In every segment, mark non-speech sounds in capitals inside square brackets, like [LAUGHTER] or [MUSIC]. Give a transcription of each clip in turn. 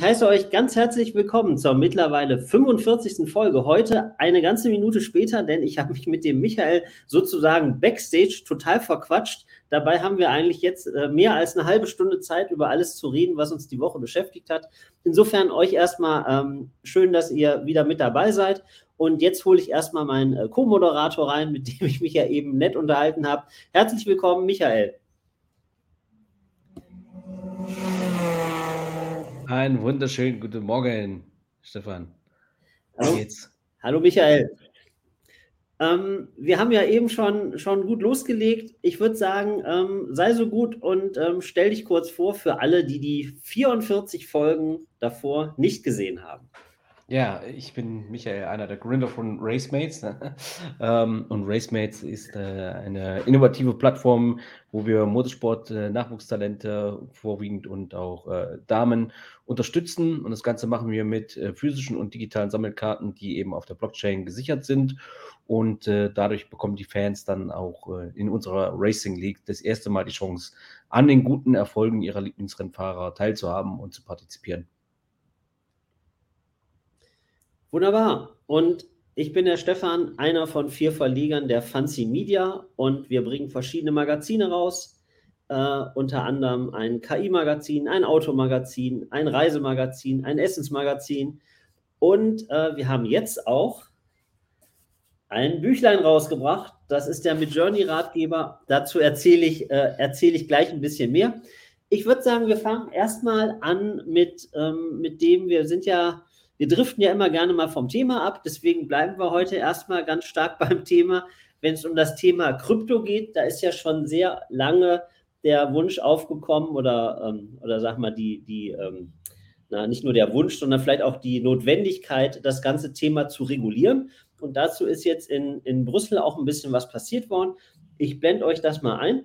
Ich heiße euch ganz herzlich willkommen zur mittlerweile 45. Folge. Heute eine ganze Minute später, denn ich habe mich mit dem Michael sozusagen backstage total verquatscht. Dabei haben wir eigentlich jetzt äh, mehr als eine halbe Stunde Zeit, über alles zu reden, was uns die Woche beschäftigt hat. Insofern euch erstmal ähm, schön, dass ihr wieder mit dabei seid. Und jetzt hole ich erstmal meinen äh, Co-Moderator rein, mit dem ich mich ja eben nett unterhalten habe. Herzlich willkommen, Michael. Einen wunderschönen guten Morgen, Stefan. Hallo, Hallo Michael. Ähm, wir haben ja eben schon, schon gut losgelegt. Ich würde sagen, ähm, sei so gut und ähm, stell dich kurz vor für alle, die die 44 Folgen davor nicht gesehen haben. Ja, ich bin Michael, einer der Gründer von Racemates. [LAUGHS] ähm, und Racemates ist äh, eine innovative Plattform, wo wir Motorsport, äh, Nachwuchstalente vorwiegend und auch äh, Damen unterstützen. Und das Ganze machen wir mit physischen und digitalen Sammelkarten, die eben auf der Blockchain gesichert sind. Und dadurch bekommen die Fans dann auch in unserer Racing League das erste Mal die Chance, an den guten Erfolgen ihrer Lieblingsrennfahrer teilzuhaben und zu partizipieren. Wunderbar. Und ich bin der Stefan, einer von vier Verlegern der Fancy Media und wir bringen verschiedene Magazine raus. Äh, unter anderem ein KI-Magazin, ein Automagazin, ein Reisemagazin, ein Essensmagazin. Und äh, wir haben jetzt auch ein Büchlein rausgebracht. Das ist der Midjourney-Ratgeber. Dazu erzähle ich, äh, erzähl ich gleich ein bisschen mehr. Ich würde sagen, wir fangen erstmal an mit, ähm, mit dem, wir sind ja wir driften ja immer gerne mal vom Thema ab, deswegen bleiben wir heute erstmal ganz stark [LAUGHS] beim Thema. Wenn es um das Thema Krypto geht, da ist ja schon sehr lange der Wunsch aufgekommen oder, ähm, oder sag mal, die, die ähm, na, nicht nur der Wunsch, sondern vielleicht auch die Notwendigkeit, das ganze Thema zu regulieren. Und dazu ist jetzt in, in Brüssel auch ein bisschen was passiert worden. Ich blende euch das mal ein.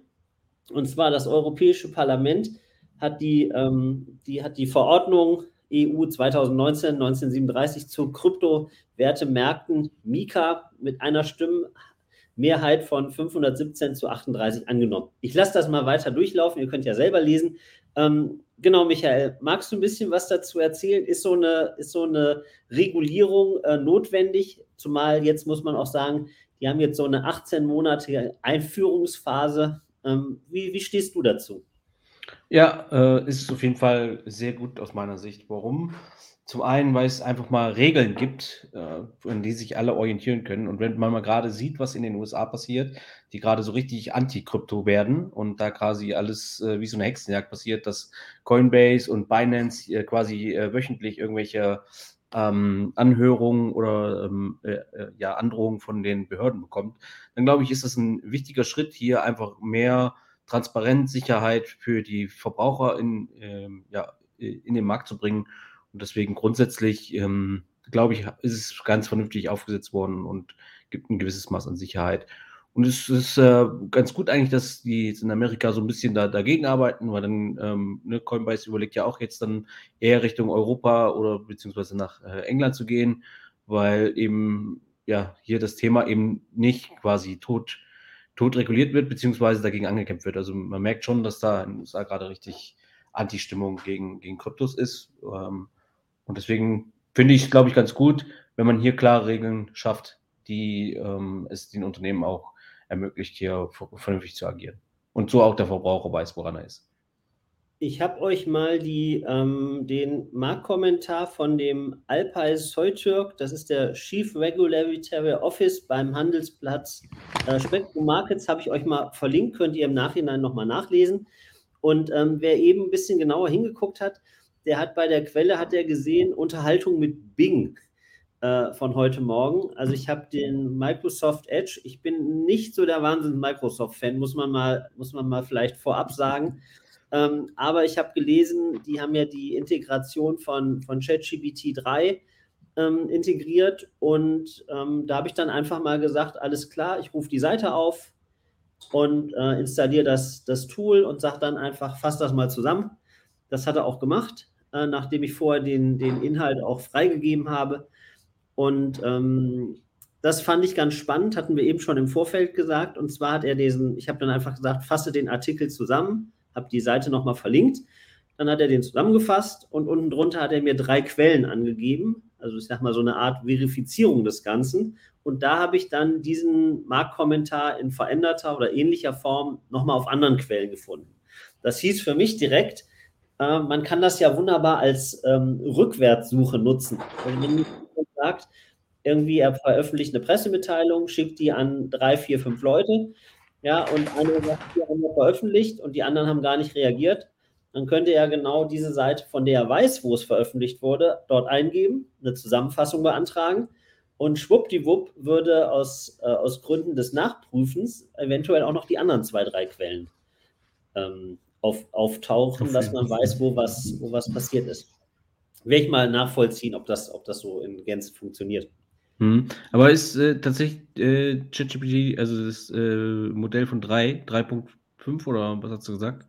Und zwar das Europäische Parlament hat die, ähm, die, hat die Verordnung EU 2019 1937 zu Kryptowertemärkten Mika mit einer Stimmenmehrheit von 517 zu 38 angenommen. Ich lasse das mal weiter durchlaufen, ihr könnt ja selber lesen. Ähm, genau, Michael, magst du ein bisschen was dazu erzählen? Ist so eine, ist so eine Regulierung äh, notwendig? Zumal jetzt muss man auch sagen, die haben jetzt so eine 18-monatige Einführungsphase. Ähm, wie, wie stehst du dazu? Ja, äh, ist auf jeden Fall sehr gut aus meiner Sicht. Warum? Zum einen, weil es einfach mal Regeln gibt, äh, an die sich alle orientieren können. Und wenn man mal gerade sieht, was in den USA passiert, die gerade so richtig anti-Krypto werden und da quasi alles äh, wie so eine Hexenjagd passiert, dass Coinbase und Binance äh, quasi äh, wöchentlich irgendwelche ähm, Anhörungen oder ähm, äh, äh, ja, Androhungen von den Behörden bekommt, dann glaube ich, ist das ein wichtiger Schritt, hier einfach mehr Transparenz, Sicherheit für die Verbraucher in, ähm, ja, in den Markt zu bringen. Und deswegen grundsätzlich, ähm, glaube ich, ist es ganz vernünftig aufgesetzt worden und gibt ein gewisses Maß an Sicherheit. Und es ist äh, ganz gut eigentlich, dass die in Amerika so ein bisschen da, dagegen arbeiten, weil dann ähm, ne, Coinbase überlegt ja auch jetzt dann eher Richtung Europa oder beziehungsweise nach äh, England zu gehen, weil eben ja hier das Thema eben nicht quasi tot tot reguliert wird, beziehungsweise dagegen angekämpft wird. Also man merkt schon, dass da in den USA gerade richtig Anti-Stimmung gegen, gegen Kryptos ist. Ähm, und deswegen finde ich, glaube ich, ganz gut, wenn man hier klare Regeln schafft, die ähm, es den Unternehmen auch ermöglicht, hier vernünftig zu agieren. Und so auch der Verbraucher weiß, woran er ist. Ich habe euch mal die, ähm, den Marktkommentar von dem Alpay Soytürk, das ist der Chief Regulatory Office beim Handelsplatz äh, Spectrum Markets, habe ich euch mal verlinkt, könnt ihr im Nachhinein nochmal nachlesen. Und ähm, wer eben ein bisschen genauer hingeguckt hat, der hat bei der Quelle, hat er gesehen, Unterhaltung mit Bing äh, von heute Morgen. Also ich habe den Microsoft Edge, ich bin nicht so der Wahnsinn-Microsoft-Fan, muss man mal, muss man mal vielleicht vorab sagen. Ähm, aber ich habe gelesen, die haben ja die Integration von, von ChatGPT 3 ähm, integriert und ähm, da habe ich dann einfach mal gesagt, alles klar, ich rufe die Seite auf und äh, installiere das, das Tool und sage dann einfach, fass das mal zusammen. Das hat er auch gemacht, äh, nachdem ich vorher den, den Inhalt auch freigegeben habe. Und ähm, das fand ich ganz spannend, hatten wir eben schon im Vorfeld gesagt. Und zwar hat er diesen, ich habe dann einfach gesagt, fasse den Artikel zusammen habe die Seite nochmal verlinkt. Dann hat er den zusammengefasst und unten drunter hat er mir drei Quellen angegeben. Also ich sag mal so eine Art Verifizierung des Ganzen. Und da habe ich dann diesen Marktkommentar in veränderter oder ähnlicher Form nochmal auf anderen Quellen gefunden. Das hieß für mich direkt, äh, man kann das ja wunderbar als ähm, Rückwärtssuche nutzen. Also wenn jemand sagt, irgendwie er veröffentlicht eine Pressemitteilung, schickt die an drei, vier, fünf Leute, ja, und einer sagt, hier haben wir veröffentlicht und die anderen haben gar nicht reagiert, dann könnte er genau diese Seite, von der er weiß, wo es veröffentlicht wurde, dort eingeben, eine Zusammenfassung beantragen und schwuppdiwupp würde aus, äh, aus Gründen des Nachprüfens eventuell auch noch die anderen zwei, drei Quellen ähm, auf, auftauchen, dass man weiß, wo was, wo was passiert ist. Werde ich mal nachvollziehen, ob das, ob das so in Gänze funktioniert. Mhm. Aber ist äh, tatsächlich äh, ChatGPT, also das äh, Modell von 3, 3.5 oder was hast du gesagt?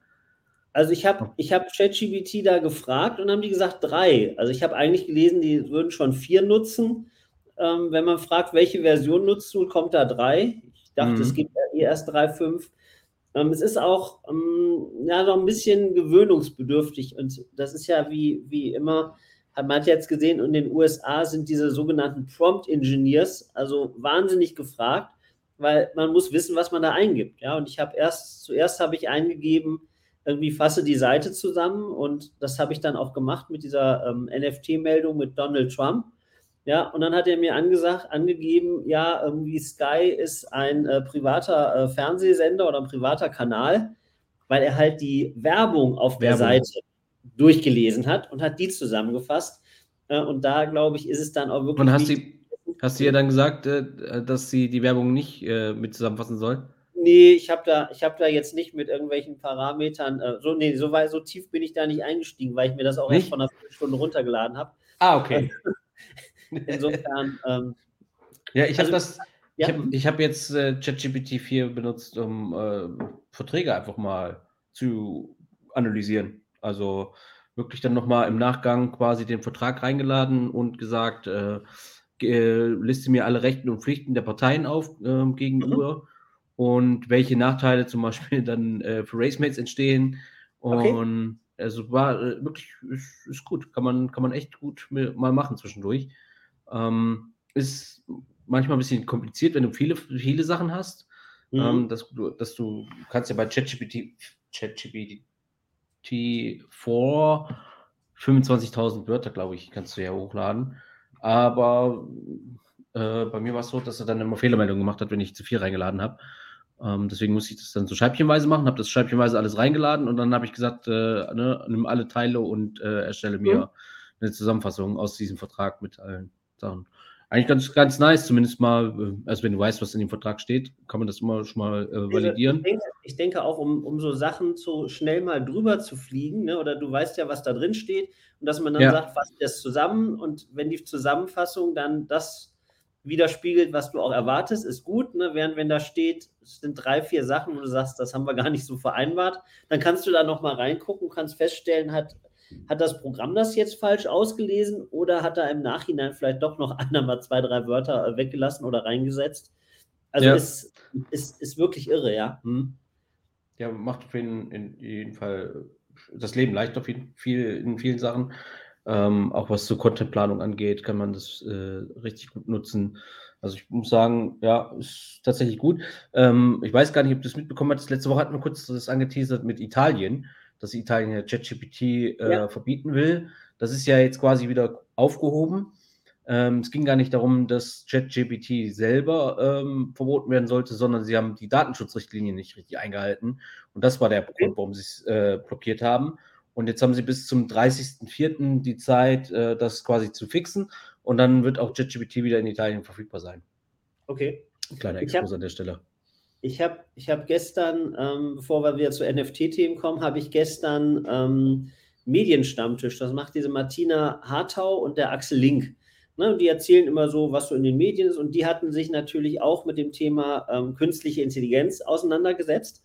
Also ich habe ich hab ChatGPT da gefragt und haben die gesagt 3. Also ich habe eigentlich gelesen, die würden schon 4 nutzen. Ähm, wenn man fragt, welche Version nutzt du, kommt da 3. Ich dachte, mhm. es gibt ja eh erst 3.5. Ähm, es ist auch ähm, ja, noch ein bisschen gewöhnungsbedürftig und das ist ja wie, wie immer man hat jetzt gesehen, in den USA sind diese sogenannten Prompt Engineers also wahnsinnig gefragt, weil man muss wissen, was man da eingibt. Ja, und ich habe erst, zuerst habe ich eingegeben, irgendwie fasse die Seite zusammen und das habe ich dann auch gemacht mit dieser ähm, NFT-Meldung mit Donald Trump. Ja, und dann hat er mir angesagt, angegeben, ja, irgendwie Sky ist ein äh, privater äh, Fernsehsender oder ein privater Kanal, weil er halt die Werbung auf Werbung. der Seite durchgelesen hat und hat die zusammengefasst. Äh, und da, glaube ich, ist es dann auch wirklich. Und hast, sie, hast du ihr dann gesagt, äh, dass sie die Werbung nicht äh, mit zusammenfassen soll? Nee, ich habe da, hab da jetzt nicht mit irgendwelchen Parametern, so, nee, so, weit, so tief bin ich da nicht eingestiegen, weil ich mir das auch nicht? erst von einer Viertelstunde runtergeladen habe. Ah, okay. [LAUGHS] Insofern. Ähm, ja, ich habe also, das. Ja. Ich habe hab jetzt äh, ChatGPT 4 benutzt, um äh, Verträge einfach mal zu analysieren. Also wirklich dann nochmal im Nachgang quasi den Vertrag reingeladen und gesagt, äh, äh, liste mir alle Rechten und Pflichten der Parteien auf äh, gegenüber mhm. und welche Nachteile zum Beispiel dann äh, für Racemates entstehen. Und okay. also war äh, wirklich, ist, ist, gut, kann man, kann man echt gut mal machen zwischendurch. Ähm, ist manchmal ein bisschen kompliziert, wenn du viele, viele Sachen hast. Mhm. Ähm, dass, du, dass du kannst ja bei ChatGPT, ChatGPT T4 25.000 Wörter, glaube ich, kannst du ja hochladen. Aber äh, bei mir war es so, dass er dann immer Fehlermeldungen gemacht hat, wenn ich zu viel reingeladen habe. Ähm, deswegen musste ich das dann so scheibchenweise machen, habe das scheibchenweise alles reingeladen und dann habe ich gesagt, äh, ne, nimm alle Teile und äh, erstelle mir mhm. eine Zusammenfassung aus diesem Vertrag mit allen Sachen. Eigentlich ganz, ganz nice, zumindest mal, äh, also wenn du weißt, was in dem Vertrag steht, kann man das immer schon mal äh, validieren. Ich denke, ich denke, auch, um, um so Sachen so schnell mal drüber zu fliegen, ne, oder du weißt ja, was da drin steht, und dass man dann ja. sagt, fass das zusammen und wenn die Zusammenfassung dann das widerspiegelt, was du auch erwartest, ist gut. Ne? Während wenn da steht, es sind drei, vier Sachen, wo du sagst, das haben wir gar nicht so vereinbart, dann kannst du da nochmal reingucken, kannst feststellen, hat hat das Programm das jetzt falsch ausgelesen oder hat er im Nachhinein vielleicht doch noch [LAUGHS] einer mal zwei, drei Wörter äh, weggelassen oder reingesetzt? Also ja. ist, ist, ist wirklich irre, ja. Hm. Ja, macht auf jeden, in jedem Fall das Leben leicht auf jeden, viel, in vielen Sachen. Ähm, auch was zur Contentplanung angeht, kann man das äh, richtig gut nutzen. Also ich muss sagen, ja, ist tatsächlich gut. Ähm, ich weiß gar nicht, ob du das mitbekommen hast. Letzte Woche hatten wir kurz das angeteasert mit Italien dass Italien ja ChatGPT äh, ja. verbieten will. Das ist ja jetzt quasi wieder aufgehoben. Ähm, es ging gar nicht darum, dass ChatGPT selber ähm, verboten werden sollte, sondern sie haben die Datenschutzrichtlinie nicht richtig eingehalten. Und das war der Grund, warum sie es äh, blockiert haben. Und jetzt haben sie bis zum 30.04. die Zeit, äh, das quasi zu fixen. Und dann wird auch ChatGPT wieder in Italien verfügbar sein. Okay. Kleiner Exkurs an der Stelle. Ich habe ich hab gestern, ähm, bevor wir wieder zu NFT-Themen kommen, habe ich gestern ähm, Medienstammtisch. Das macht diese Martina Hartau und der Axel Link. Ne, die erzählen immer so, was so in den Medien ist. Und die hatten sich natürlich auch mit dem Thema ähm, künstliche Intelligenz auseinandergesetzt.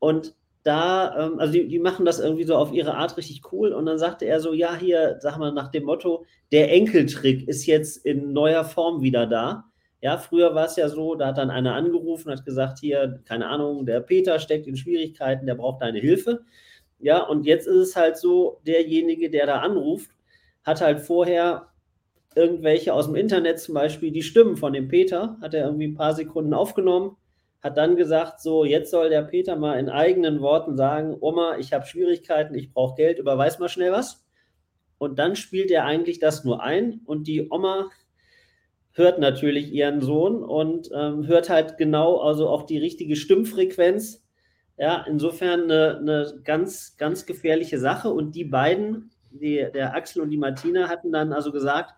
Und da, ähm, also die, die, machen das irgendwie so auf ihre Art richtig cool. Und dann sagte er so, ja, hier, sag mal, nach dem Motto, der Enkeltrick ist jetzt in neuer Form wieder da. Ja, früher war es ja so, da hat dann einer angerufen, hat gesagt, hier, keine Ahnung, der Peter steckt in Schwierigkeiten, der braucht deine Hilfe. Ja, und jetzt ist es halt so, derjenige, der da anruft, hat halt vorher irgendwelche aus dem Internet, zum Beispiel die Stimmen von dem Peter, hat er irgendwie ein paar Sekunden aufgenommen, hat dann gesagt, so, jetzt soll der Peter mal in eigenen Worten sagen, Oma, ich habe Schwierigkeiten, ich brauche Geld, überweis mal schnell was. Und dann spielt er eigentlich das nur ein und die Oma hört natürlich ihren Sohn und ähm, hört halt genau, also auch die richtige Stimmfrequenz. Ja, insofern eine, eine ganz, ganz gefährliche Sache. Und die beiden, die, der Axel und die Martina, hatten dann also gesagt,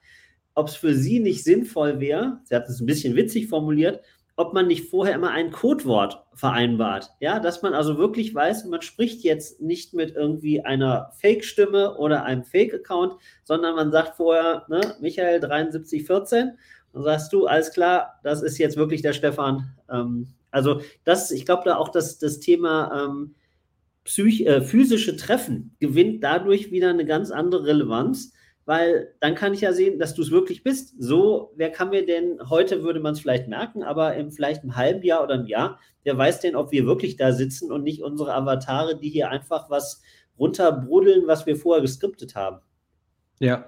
ob es für sie nicht sinnvoll wäre, sie hat es ein bisschen witzig formuliert, ob man nicht vorher immer ein Codewort vereinbart. Ja, dass man also wirklich weiß, man spricht jetzt nicht mit irgendwie einer Fake-Stimme oder einem Fake-Account, sondern man sagt vorher, ne, Michael 7314, und sagst du, alles klar, das ist jetzt wirklich der Stefan. Ähm, also, das, ich glaube, da auch das, das Thema ähm, psych, äh, physische Treffen gewinnt dadurch wieder eine ganz andere Relevanz weil dann kann ich ja sehen, dass du es wirklich bist. So, wer kann mir denn, heute würde man es vielleicht merken, aber im vielleicht einem halben Jahr oder einem Jahr, wer weiß denn, ob wir wirklich da sitzen und nicht unsere Avatare, die hier einfach was runterbrudeln, was wir vorher geskriptet haben. Ja,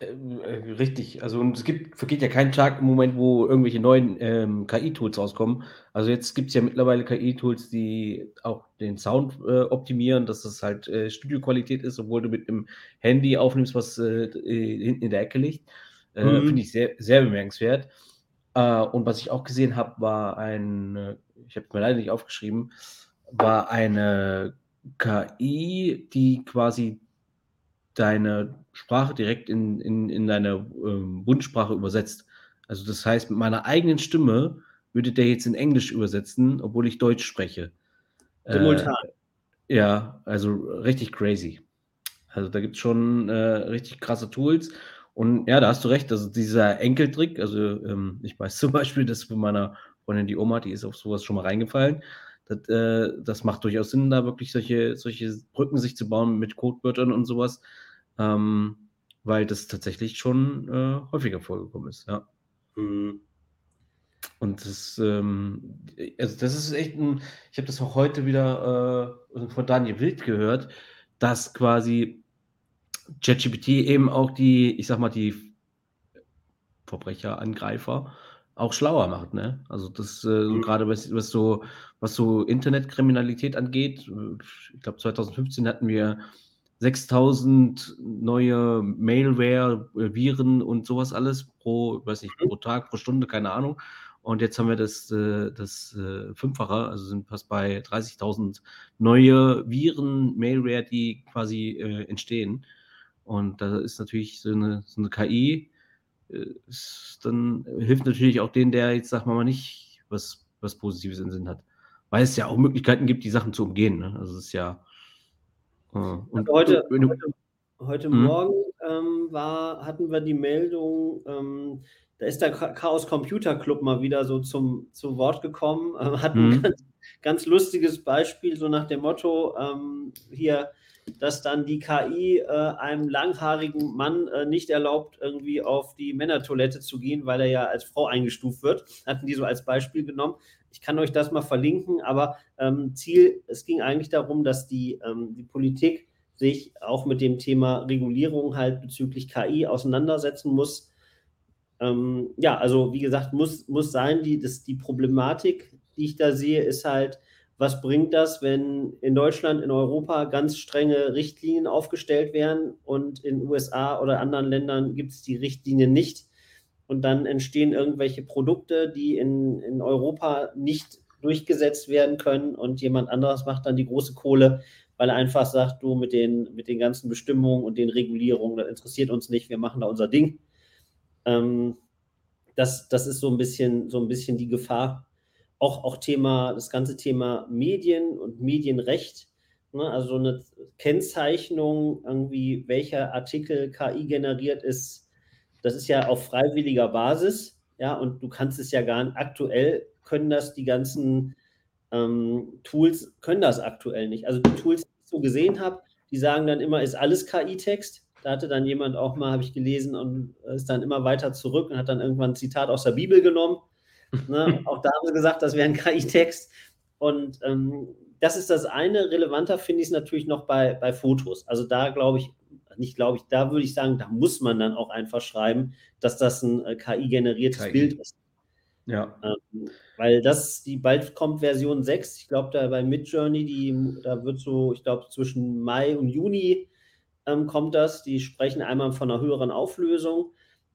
äh, äh, richtig. Also und es gibt, vergeht ja kein Tag im Moment, wo irgendwelche neuen ähm, KI-Tools rauskommen. Also jetzt gibt es ja mittlerweile KI-Tools, die auch den Sound äh, optimieren, dass das halt äh, Studioqualität ist, obwohl du mit einem Handy aufnimmst, was äh, äh, hinten in der Ecke liegt. Mhm. Finde ich sehr, sehr bemerkenswert. und was ich auch gesehen habe, war ein, ich habe es mir leider nicht aufgeschrieben, war eine KI, die quasi deine Sprache direkt in, in, in deine ähm, Bundsprache übersetzt. Also das heißt, mit meiner eigenen Stimme würde der jetzt in Englisch übersetzen, obwohl ich Deutsch spreche. Simultan. Äh, ja, also richtig crazy. Also da gibt es schon äh, richtig krasse Tools. Und ja, da hast du recht, also dieser Enkeltrick, also ähm, ich weiß zum [LAUGHS] Beispiel, dass von meiner Freundin die Oma, die ist auf sowas schon mal reingefallen. Das, äh, das macht durchaus Sinn, da wirklich solche, solche Brücken sich zu bauen mit Codewörtern und sowas ähm, weil das tatsächlich schon äh, häufiger vorgekommen ist, ja. Mhm. Und das, ähm, also das ist echt ein, ich habe das auch heute wieder äh, von Daniel Wild gehört, dass quasi ChatGPT eben auch die, ich sag mal, die Verbrecher, Angreifer auch schlauer macht, ne? Also das, äh, mhm. gerade was, was so, was so Internetkriminalität angeht, ich glaube 2015 hatten wir 6000 neue Mailware, äh, Viren und sowas alles pro, weiß nicht, pro Tag, pro Stunde, keine Ahnung. Und jetzt haben wir das, äh, das äh, Fünffache, also sind fast bei 30.000 neue Viren, Mailware, die quasi entstehen. Und da ist natürlich so eine, so eine KI, dann hilft natürlich auch denen, der jetzt, sag mal, nicht was, was Positives im Sinn hat. Weil es ja auch Möglichkeiten gibt, die Sachen zu umgehen. Ne? Also es ist ja, Ah, und heute, heute, heute mhm. Morgen ähm, war, hatten wir die Meldung, ähm, da ist der Chaos Computer Club mal wieder so zum, zu Wort gekommen, äh, hat ein mhm. [LAUGHS] ganz, ganz, lustiges Beispiel, so nach dem Motto, ähm, hier, dass dann die KI äh, einem langhaarigen Mann äh, nicht erlaubt, irgendwie auf die Männertoilette zu gehen, weil er ja als Frau eingestuft wird. Hatten die so als Beispiel genommen. Ich kann euch das mal verlinken, aber ähm, Ziel, es ging eigentlich darum, dass die, ähm, die Politik sich auch mit dem Thema Regulierung halt bezüglich KI auseinandersetzen muss. Ähm, ja, also wie gesagt, muss, muss sein, die, das, die Problematik, die ich da sehe, ist halt, was bringt das, wenn in Deutschland, in Europa ganz strenge Richtlinien aufgestellt werden und in USA oder anderen Ländern gibt es die Richtlinien nicht? und dann entstehen irgendwelche Produkte, die in, in Europa nicht durchgesetzt werden können und jemand anderes macht dann die große Kohle, weil er einfach sagt, du mit den, mit den ganzen Bestimmungen und den Regulierungen, das interessiert uns nicht, wir machen da unser Ding. Ähm, das, das ist so ein bisschen, so ein bisschen die Gefahr. Auch, auch Thema, das ganze Thema Medien und Medienrecht, ne, also eine Kennzeichnung, irgendwie, welcher Artikel KI generiert ist, das ist ja auf freiwilliger Basis, ja, und du kannst es ja gar nicht, aktuell können das die ganzen ähm, Tools, können das aktuell nicht. Also die Tools, die ich so gesehen habe, die sagen dann immer, ist alles KI-Text. Da hatte dann jemand auch mal, habe ich gelesen, und ist dann immer weiter zurück und hat dann irgendwann ein Zitat aus der Bibel genommen. Ne? auch da haben sie gesagt, das wäre ein KI-Text. Und ähm, das ist das eine. Relevanter finde ich es natürlich noch bei, bei Fotos. Also da glaube ich, nicht glaube ich, da würde ich sagen, da muss man dann auch einfach schreiben, dass das ein äh, KI-generiertes KI. Bild ist. Ja. Ähm, weil das, die bald kommt Version 6, ich glaube, da bei Midjourney, die, da wird so, ich glaube, zwischen Mai und Juni ähm, kommt das. Die sprechen einmal von einer höheren Auflösung,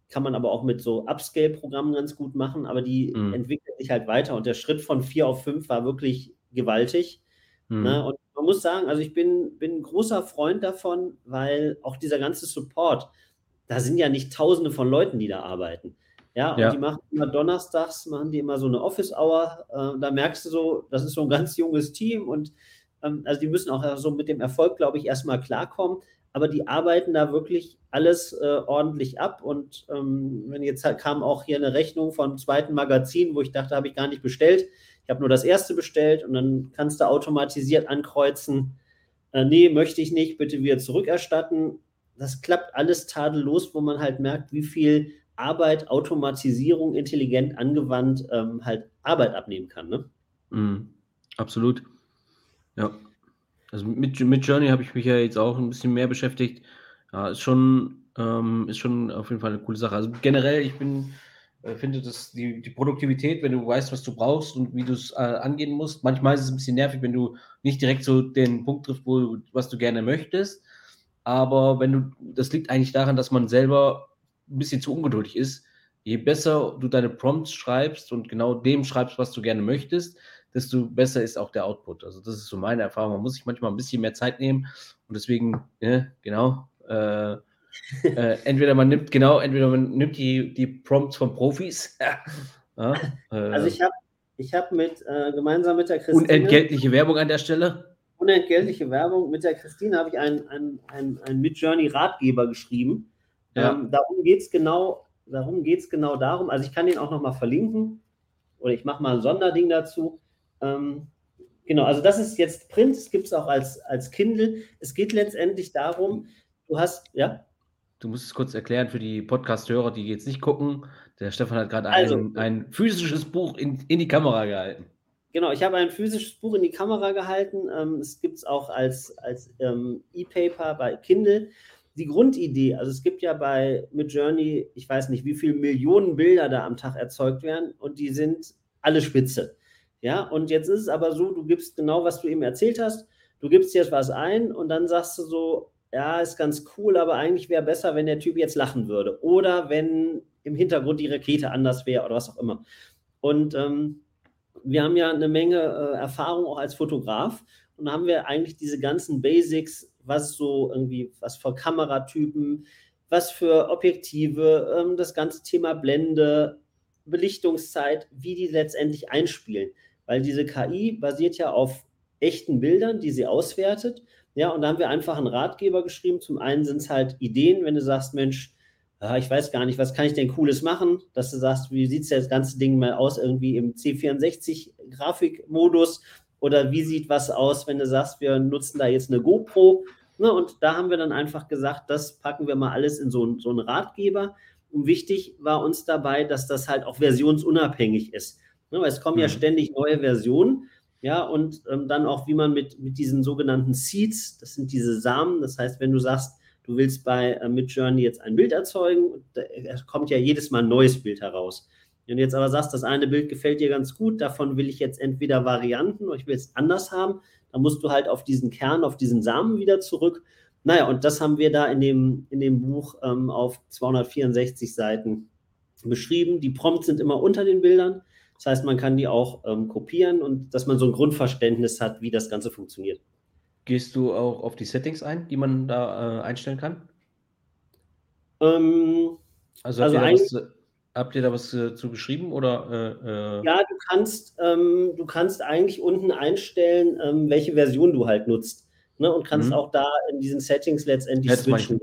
kann man aber auch mit so Upscale-Programmen ganz gut machen, aber die mhm. entwickeln sich halt weiter und der Schritt von 4 auf 5 war wirklich gewaltig. Mhm. Ne? Und man muss sagen, also ich bin, bin ein großer Freund davon, weil auch dieser ganze Support, da sind ja nicht tausende von Leuten, die da arbeiten. Ja, und ja. die machen immer donnerstags, machen die immer so eine Office-Hour. Äh, da merkst du so, das ist so ein ganz junges Team und also die müssen auch so mit dem Erfolg, glaube ich, erstmal klarkommen. Aber die arbeiten da wirklich alles äh, ordentlich ab. Und ähm, wenn jetzt halt kam auch hier eine Rechnung vom zweiten Magazin, wo ich dachte, habe ich gar nicht bestellt. Ich habe nur das erste bestellt und dann kannst du automatisiert ankreuzen, äh, nee, möchte ich nicht, bitte wieder zurückerstatten. Das klappt alles tadellos, wo man halt merkt, wie viel Arbeit, Automatisierung intelligent angewandt ähm, halt Arbeit abnehmen kann. Ne? Mm, absolut. Ja. Also mit, mit Journey habe ich mich ja jetzt auch ein bisschen mehr beschäftigt. Ja, ist schon, ähm, ist schon auf jeden Fall eine coole Sache. Also generell, ich bin, äh, finde, dass die, die Produktivität, wenn du weißt, was du brauchst und wie du es äh, angehen musst, manchmal ist es ein bisschen nervig, wenn du nicht direkt so den Punkt triffst, wo, was du gerne möchtest. Aber wenn du, das liegt eigentlich daran, dass man selber ein bisschen zu ungeduldig ist. Je besser du deine Prompts schreibst und genau dem schreibst, was du gerne möchtest, desto besser ist auch der Output. Also das ist so meine Erfahrung. Man muss sich manchmal ein bisschen mehr Zeit nehmen und deswegen, ja, genau, äh, äh, [LAUGHS] entweder man nimmt, genau, entweder man nimmt die, die Prompts von Profis. [LAUGHS] ja, äh, also ich habe ich hab mit, äh, gemeinsam mit der Christine... Unentgeltliche Werbung an der Stelle. Unentgeltliche Werbung. Mit der Christine habe ich einen ein, ein, ein Mid-Journey-Ratgeber geschrieben ja. Ähm, darum geht es genau, darum geht's genau darum. Also ich kann den auch nochmal verlinken oder ich mache mal ein Sonderding dazu. Ähm, genau, also das ist jetzt Print, es gibt es auch als, als Kindle. Es geht letztendlich darum, du hast, ja? Du musst es kurz erklären für die Podcast-Hörer, die jetzt nicht gucken. Der Stefan hat gerade also, ein, ein physisches Buch in, in die Kamera gehalten. Genau, ich habe ein physisches Buch in die Kamera gehalten. Ähm, es gibt es auch als, als ähm, E-Paper bei Kindle die Grundidee, also es gibt ja bei Midjourney, ich weiß nicht, wie viele Millionen Bilder da am Tag erzeugt werden und die sind alle spitze. Ja, und jetzt ist es aber so, du gibst genau, was du eben erzählt hast, du gibst jetzt was ein und dann sagst du so, ja, ist ganz cool, aber eigentlich wäre besser, wenn der Typ jetzt lachen würde oder wenn im Hintergrund die Rakete anders wäre oder was auch immer. Und ähm, wir haben ja eine Menge äh, Erfahrung auch als Fotograf und haben wir eigentlich diese ganzen Basics was so irgendwie, was für Kameratypen, was für Objektive, ähm, das ganze Thema Blende, Belichtungszeit, wie die letztendlich einspielen. Weil diese KI basiert ja auf echten Bildern, die sie auswertet. Ja, und da haben wir einfach einen Ratgeber geschrieben. Zum einen sind es halt Ideen, wenn du sagst, Mensch, ich weiß gar nicht, was kann ich denn Cooles machen, dass du sagst, wie sieht das ganze Ding mal aus, irgendwie im C64-Grafikmodus oder wie sieht was aus, wenn du sagst, wir nutzen da jetzt eine GoPro Ne, und da haben wir dann einfach gesagt, das packen wir mal alles in so, so einen Ratgeber. Und wichtig war uns dabei, dass das halt auch versionsunabhängig ist. Ne, weil es kommen mhm. ja ständig neue Versionen. Ja, und ähm, dann auch, wie man mit, mit diesen sogenannten Seeds, das sind diese Samen, das heißt, wenn du sagst, du willst bei äh, Midjourney jetzt ein Bild erzeugen, da kommt ja jedes Mal ein neues Bild heraus. Wenn du jetzt aber sagst, das eine Bild gefällt dir ganz gut, davon will ich jetzt entweder Varianten oder ich will es anders haben, da musst du halt auf diesen Kern, auf diesen Samen wieder zurück. Naja, und das haben wir da in dem, in dem Buch ähm, auf 264 Seiten beschrieben. Die Prompts sind immer unter den Bildern. Das heißt, man kann die auch ähm, kopieren und dass man so ein Grundverständnis hat, wie das Ganze funktioniert. Gehst du auch auf die Settings ein, die man da äh, einstellen kann? Ähm, also, also was, Habt ihr da was äh, zu geschrieben oder? Äh, äh, ja, du kannst, ähm, du kannst eigentlich unten einstellen, ähm, welche Version du halt nutzt. Ne? Und kannst mhm. auch da in diesen Settings letztendlich Jetzt switchen.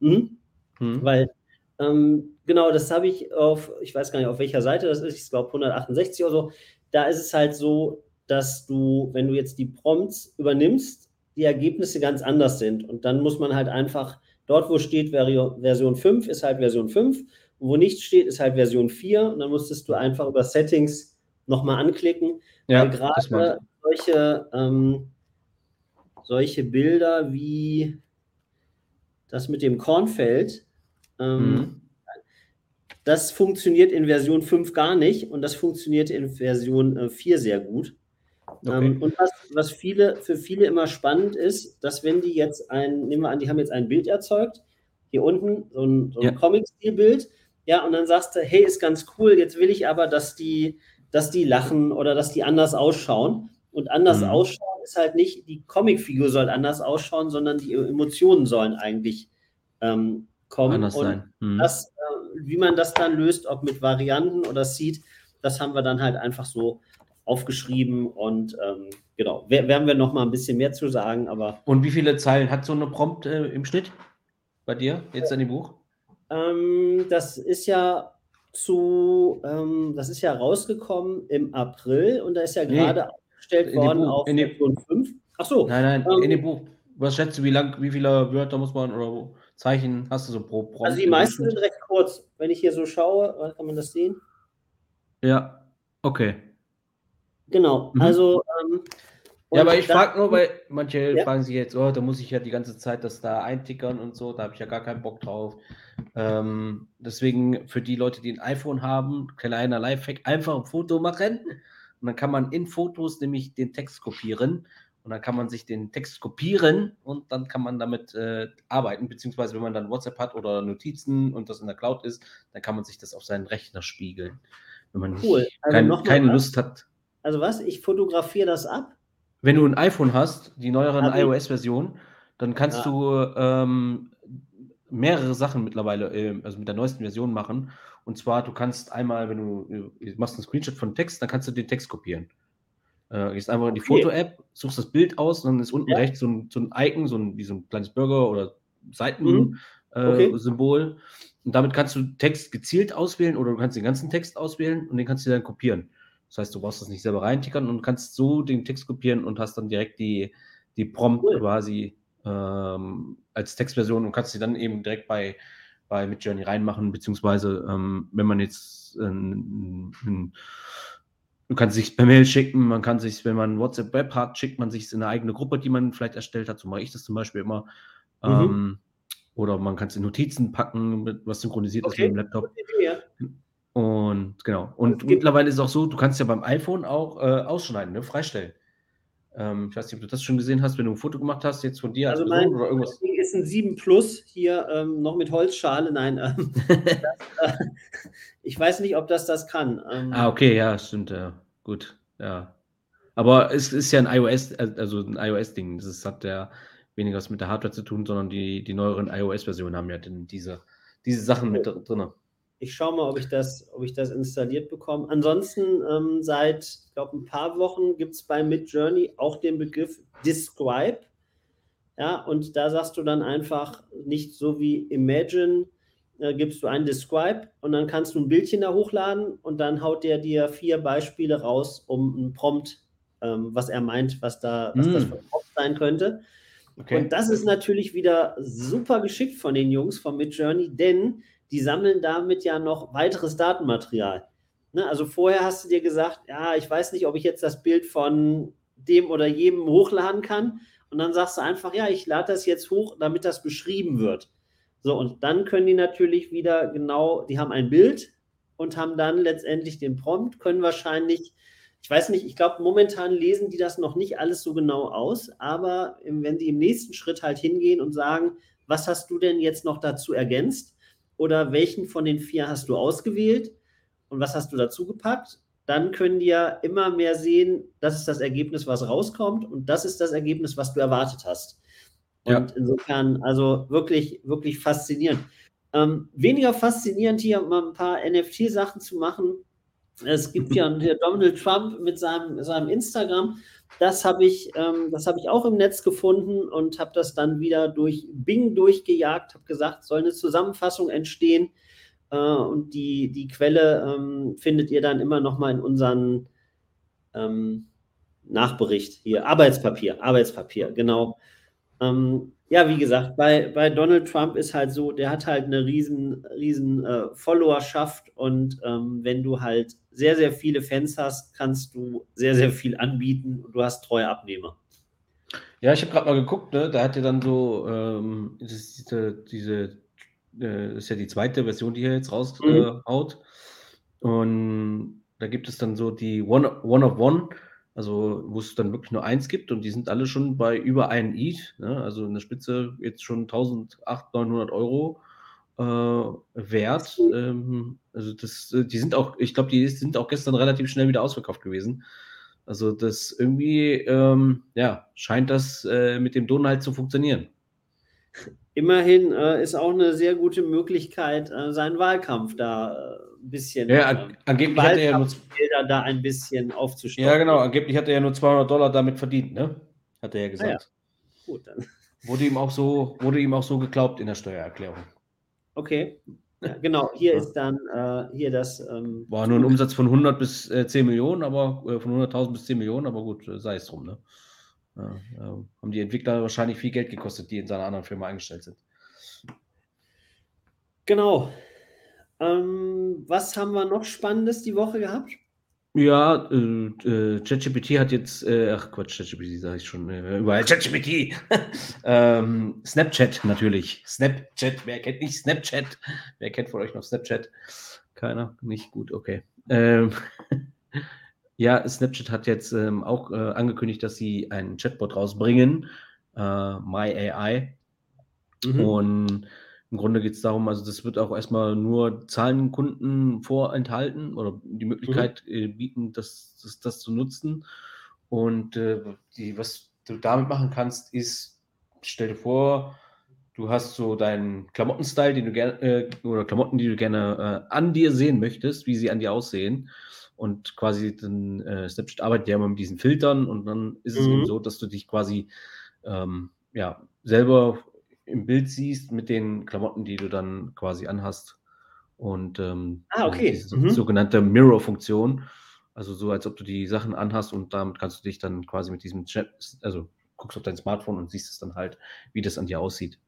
Mhm. Mhm. Weil, ähm, genau, das habe ich auf, ich weiß gar nicht, auf welcher Seite das ist, ich glaube 168 oder so. Da ist es halt so, dass du, wenn du jetzt die Prompts übernimmst, die Ergebnisse ganz anders sind. Und dann muss man halt einfach, dort wo steht Version 5, ist halt Version 5 und wo nichts steht, ist halt Version 4. Und dann musstest du einfach über Settings nochmal anklicken. Ja, weil gerade solche, ähm, solche Bilder wie das mit dem Kornfeld. Ähm, mhm. Das funktioniert in Version 5 gar nicht und das funktioniert in Version äh, 4 sehr gut. Okay. Ähm, und was, was viele, für viele immer spannend ist, dass wenn die jetzt ein, nehmen wir an, die haben jetzt ein Bild erzeugt, hier unten, so ein, so ein ja. Comic-Stil-Bild, ja, und dann sagst du, hey, ist ganz cool, jetzt will ich aber, dass die, dass die lachen oder dass die anders ausschauen. Und anders mhm. ausschauen ist halt nicht, die Comicfigur soll anders ausschauen, sondern die Emotionen sollen eigentlich ähm, kommen. Anders und sein. Mhm. Das, äh, wie man das dann löst, ob mit Varianten oder Seed, das haben wir dann halt einfach so aufgeschrieben und ähm, genau, werden wir noch mal ein bisschen mehr zu sagen, aber. Und wie viele Zeilen hat so eine Prompt äh, im Schnitt bei dir jetzt in dem Buch? Ähm, das ist ja zu, ähm, das ist ja rausgekommen im April und da ist ja gerade nee, aufgestellt worden Buch, auf Version 5. Ach so. Nein, nein, in dem ähm, Buch. Was schätzt du, wie lang, wie viele Wörter muss man oder Zeichen hast du so pro Prompt? Also die meisten sind recht kurz. Wenn ich hier so schaue, kann man das sehen? Ja, okay. Genau, mhm. also. Ähm, ja, aber ich frage nur, weil manche ja? fragen sich jetzt, oh, da muss ich ja die ganze Zeit das da eintickern und so, da habe ich ja gar keinen Bock drauf. Ähm, deswegen für die Leute, die ein iPhone haben, kleiner Lifehack, einfach ein Foto machen und dann kann man in Fotos nämlich den Text kopieren und dann kann man sich den Text kopieren und dann kann man damit äh, arbeiten, beziehungsweise wenn man dann WhatsApp hat oder Notizen und das in der Cloud ist, dann kann man sich das auf seinen Rechner spiegeln. Wenn man cool. also kein, keine Lust hat. Also was? Ich fotografiere das ab? Wenn du ein iPhone hast, die neueren iOS-Version, dann kannst ja. du ähm, mehrere Sachen mittlerweile, äh, also mit der neuesten Version machen. Und zwar, du kannst einmal, wenn du, du machst einen Screenshot von Text, dann kannst du den Text kopieren. Äh, gehst einfach in die okay. Foto-App, suchst das Bild aus und dann ist unten ja. rechts so ein, so ein Icon, so ein, wie so ein kleines Burger oder Seitensymbol. Mhm. Äh, und damit kannst du Text gezielt auswählen oder du kannst den ganzen Text auswählen und den kannst du dann kopieren. Das heißt, du brauchst das nicht selber reintickern und kannst so den Text kopieren und hast dann direkt die, die Prompt cool. quasi ähm, als Textversion und kannst sie dann eben direkt bei, bei Midjourney reinmachen, beziehungsweise ähm, wenn man jetzt äh, du kannst sich per Mail schicken, man kann sich, wenn man WhatsApp Web hat, schickt man sich in eine eigene Gruppe, die man vielleicht erstellt hat, so mache ich das zum Beispiel immer. Mhm. Ähm, oder man kann es in Notizen packen, was synchronisiert okay. ist mit dem Laptop. Ja. Und genau. Und mittlerweile ist es auch so, du kannst ja beim iPhone auch äh, ausschneiden, ne? freistellen. Ähm, ich weiß nicht, ob du das schon gesehen hast, wenn du ein Foto gemacht hast, jetzt von dir also als Person mein, oder irgendwas. Ding ist ein 7 Plus hier ähm, noch mit Holzschale. Nein, ähm, [LAUGHS] das, äh, ich weiß nicht, ob das das kann. Ähm. ah, okay, ja, stimmt, ja. Gut, ja. Aber es ist ja ein iOS, also ein iOS-Ding. Das hat ja weniger was mit der Hardware zu tun, sondern die, die neueren iOS-Versionen haben ja diese, diese Sachen mit drin. Ich schaue mal, ob ich das, ob ich das installiert bekomme. Ansonsten ähm, seit, ich glaube, ein paar Wochen gibt es bei Midjourney auch den Begriff Describe. Ja, und da sagst du dann einfach nicht so wie Imagine, äh, gibst du ein Describe und dann kannst du ein Bildchen da hochladen und dann haut der dir vier Beispiele raus, um ein Prompt, ähm, was er meint, was da was mm. das für ein Prompt sein könnte. Okay. Und das ist natürlich wieder super geschickt von den Jungs von Midjourney, denn die sammeln damit ja noch weiteres Datenmaterial. Ne? Also vorher hast du dir gesagt, ja, ich weiß nicht, ob ich jetzt das Bild von dem oder jedem hochladen kann. Und dann sagst du einfach, ja, ich lade das jetzt hoch, damit das beschrieben wird. So, und dann können die natürlich wieder genau, die haben ein Bild und haben dann letztendlich den Prompt, können wahrscheinlich, ich weiß nicht, ich glaube, momentan lesen die das noch nicht alles so genau aus, aber wenn die im nächsten Schritt halt hingehen und sagen, was hast du denn jetzt noch dazu ergänzt? oder welchen von den vier hast du ausgewählt und was hast du dazu gepackt? Dann können die ja immer mehr sehen, das ist das Ergebnis, was rauskommt und das ist das Ergebnis, was du erwartet hast. Und ja. insofern, also wirklich, wirklich faszinierend. Ähm, weniger faszinierend hier mal ein paar NFT-Sachen zu machen. Es gibt ja Donald Trump mit seinem, seinem Instagram. Das habe ich, ähm, das ich auch im Netz gefunden und habe das dann wieder durch Bing durchgejagt, habe gesagt, soll eine Zusammenfassung entstehen. Äh, und die, die Quelle ähm, findet ihr dann immer noch mal in unseren ähm, Nachbericht hier. Arbeitspapier, Arbeitspapier, genau. Ähm, ja, wie gesagt, bei, bei Donald Trump ist halt so, der hat halt eine riesen, riesen äh, Followerschaft und ähm, wenn du halt sehr, sehr viele Fans hast, kannst du sehr, sehr viel anbieten und du hast treue Abnehmer. Ja, ich habe gerade mal geguckt, ne? da hat er dann so, ähm, das ist diese, diese äh, ist ja die zweite Version, die er jetzt raushaut. Mhm. Äh, und da gibt es dann so die One, One of One, also wo es dann wirklich nur eins gibt und die sind alle schon bei über einen ETH, ne? also in der Spitze jetzt schon 1800, 900 Euro äh, wert. Ähm, also das, äh, die sind auch, ich glaube, die sind auch gestern relativ schnell wieder ausverkauft gewesen. Also das irgendwie, ähm, ja, scheint das äh, mit dem Donald zu funktionieren. [LAUGHS] Immerhin äh, ist auch eine sehr gute Möglichkeit, äh, seinen Wahlkampf da äh, ein bisschen ja, an, ähm, angeblich hat er ja nur, da ein bisschen aufzustellen. Ja, genau, angeblich hat er ja nur 200 Dollar damit verdient, ne? Hat er ja gesagt. Ah, ja. Gut, dann. Wurde ihm auch so, wurde ihm auch so geglaubt in der Steuererklärung. Okay. Ja, genau, hier ja. ist dann äh, hier das. Ähm, War nur ein Umsatz von 100 bis äh, 10 Millionen, aber äh, von 100.000 bis 10 Millionen, aber gut, äh, sei es drum. Ne? Ja, haben die Entwickler wahrscheinlich viel Geld gekostet, die in seiner anderen Firma eingestellt sind. Genau. Ähm, was haben wir noch Spannendes die Woche gehabt? Ja, äh, äh, ChatGPT hat jetzt, äh, ach Quatsch, ChatGPT sage ich schon, äh, überall ChatGPT. [LAUGHS] ähm, Snapchat natürlich. Snapchat, wer kennt nicht Snapchat? Wer kennt von euch noch Snapchat? Keiner? Nicht gut, okay. Ähm, [LAUGHS] ja, Snapchat hat jetzt ähm, auch äh, angekündigt, dass sie einen Chatbot rausbringen, äh, MyAI. Mhm. Und im Grunde geht es darum, also das wird auch erstmal nur Zahlenkunden vorenthalten oder die Möglichkeit mhm. äh, bieten, das, das, das, zu nutzen. Und äh, die, was du damit machen kannst, ist, stell dir vor, du hast so deinen Klamottenstyle, den du gerne äh, oder Klamotten, die du gerne äh, an dir sehen möchtest, wie sie an dir aussehen. Und quasi dann äh, Snapchat arbeitet ja immer mit diesen Filtern und dann ist es mhm. eben so, dass du dich quasi ähm, ja, selber im Bild siehst mit den Klamotten, die du dann quasi anhast. Und ähm, ah, okay. diese mhm. sogenannte Mirror-Funktion. Also so, als ob du die Sachen anhast und damit kannst du dich dann quasi mit diesem Chat, also guckst auf dein Smartphone und siehst es dann halt, wie das an dir aussieht.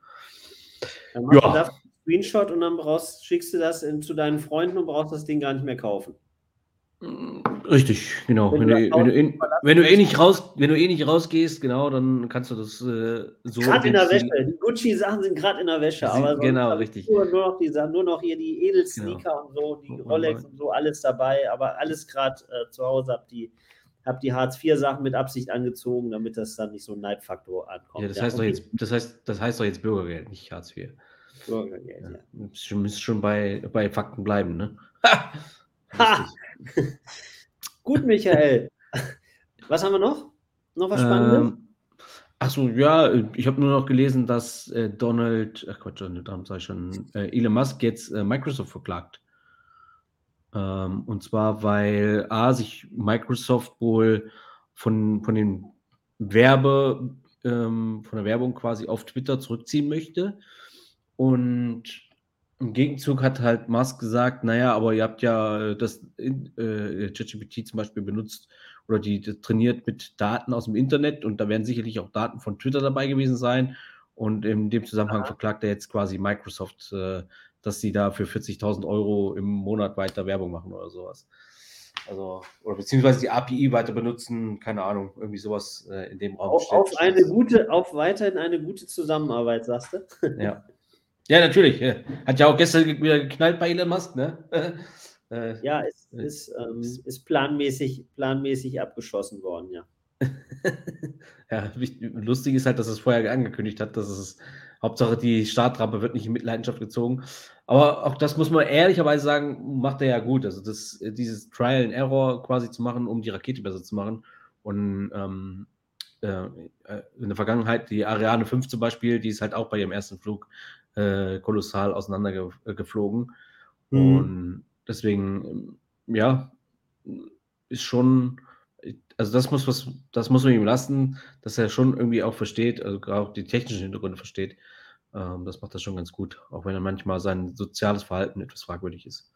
Dann machst ja. du da einen Screenshot und dann brauchst, schickst du das in, zu deinen Freunden und brauchst das Ding gar nicht mehr kaufen. Richtig, genau. Wenn, wenn, du, wenn, du, in, wenn, du, eh nicht raus, wenn du eh nicht rausgehst, genau, dann kannst du das äh, so. Gerade in der Wäsche. Die Gucci-Sachen sind gerade in der Wäsche. aber genau, richtig. Nur, nur, noch die, nur noch hier die Edelsneaker genau. und so, die Rolex und so, alles dabei. Aber alles gerade äh, zu Hause habt die, hab die Hartz-IV-Sachen mit Absicht angezogen, damit das dann nicht so ein Neidfaktor ankommt. Ja, das heißt, ja. Doch, jetzt, das heißt, das heißt doch jetzt Bürgergeld, nicht Hartz IV. Bürgergeld, ja. ja. Du müsst schon bei, bei Fakten bleiben, ne? [LAUGHS] Ha! [LAUGHS] Gut, Michael. Was haben wir noch? Noch was Spannendes? Ähm, Achso, ja, ich habe nur noch gelesen, dass äh, Donald, ach Gott, Donald Trump sei schon, äh, Elon Musk jetzt äh, Microsoft verklagt. Ähm, und zwar, weil A, sich Microsoft wohl von, von den Werbe, ähm, von der Werbung quasi auf Twitter zurückziehen möchte. Und im Gegenzug hat halt Musk gesagt, naja, aber ihr habt ja äh, das äh, ChatGPT zum Beispiel benutzt oder die, die, trainiert mit Daten aus dem Internet und da werden sicherlich auch Daten von Twitter dabei gewesen sein. Und in dem Zusammenhang ja. verklagt er jetzt quasi Microsoft, äh, dass sie da für 40.000 Euro im Monat weiter Werbung machen oder sowas. Also, oder beziehungsweise die API weiter benutzen, keine Ahnung, irgendwie sowas äh, in dem Raum. Auf, auf eine gute, auf weiterhin eine gute Zusammenarbeit, sagst du? Ja. [LAUGHS] Ja, natürlich. Hat ja auch gestern wieder geknallt bei Elon Musk, ne? [LAUGHS] Äh, ja, ist, äh, ist, ähm, ist planmäßig, planmäßig abgeschossen worden, ja. [LAUGHS] ja, lustig ist halt, dass es vorher angekündigt hat, dass es Hauptsache die Startrampe wird nicht in Mitleidenschaft gezogen. Aber auch das muss man ehrlicherweise sagen, macht er ja gut. Also das, dieses Trial and Error quasi zu machen, um die Rakete besser zu machen. Und ähm, äh, in der Vergangenheit, die Ariane 5 zum Beispiel, die ist halt auch bei ihrem ersten Flug äh, kolossal auseinandergeflogen. Äh, mhm. Und deswegen, ja, ist schon, also das muss was, das muss man ihm lassen, dass er schon irgendwie auch versteht, also gerade auch die technischen Hintergründe versteht. Ähm, das macht er schon ganz gut, auch wenn er manchmal sein soziales Verhalten etwas fragwürdig ist.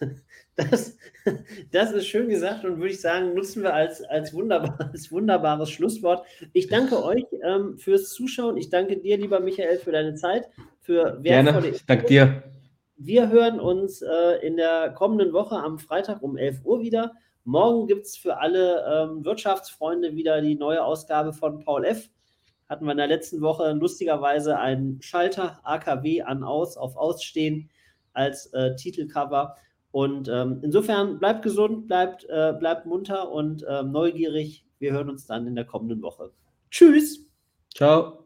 [LAUGHS] Das, das ist schön gesagt und würde ich sagen, nutzen wir als, als, wunderbar, [LAUGHS] als wunderbares Schlusswort. Ich danke euch ähm, fürs Zuschauen. Ich danke dir, lieber Michael, für deine Zeit, für wertvolle Gerne. Danke dir. Wir hören uns äh, in der kommenden Woche am Freitag um 11 Uhr wieder Morgen gibt es für alle ähm, Wirtschaftsfreunde wieder die neue Ausgabe von Paul F. Hatten wir in der letzten Woche lustigerweise einen Schalter AKW an aus auf Ausstehen als äh, Titelcover. Und ähm, insofern bleibt gesund, bleibt, äh, bleibt munter und äh, neugierig. Wir hören uns dann in der kommenden Woche. Tschüss. Ciao.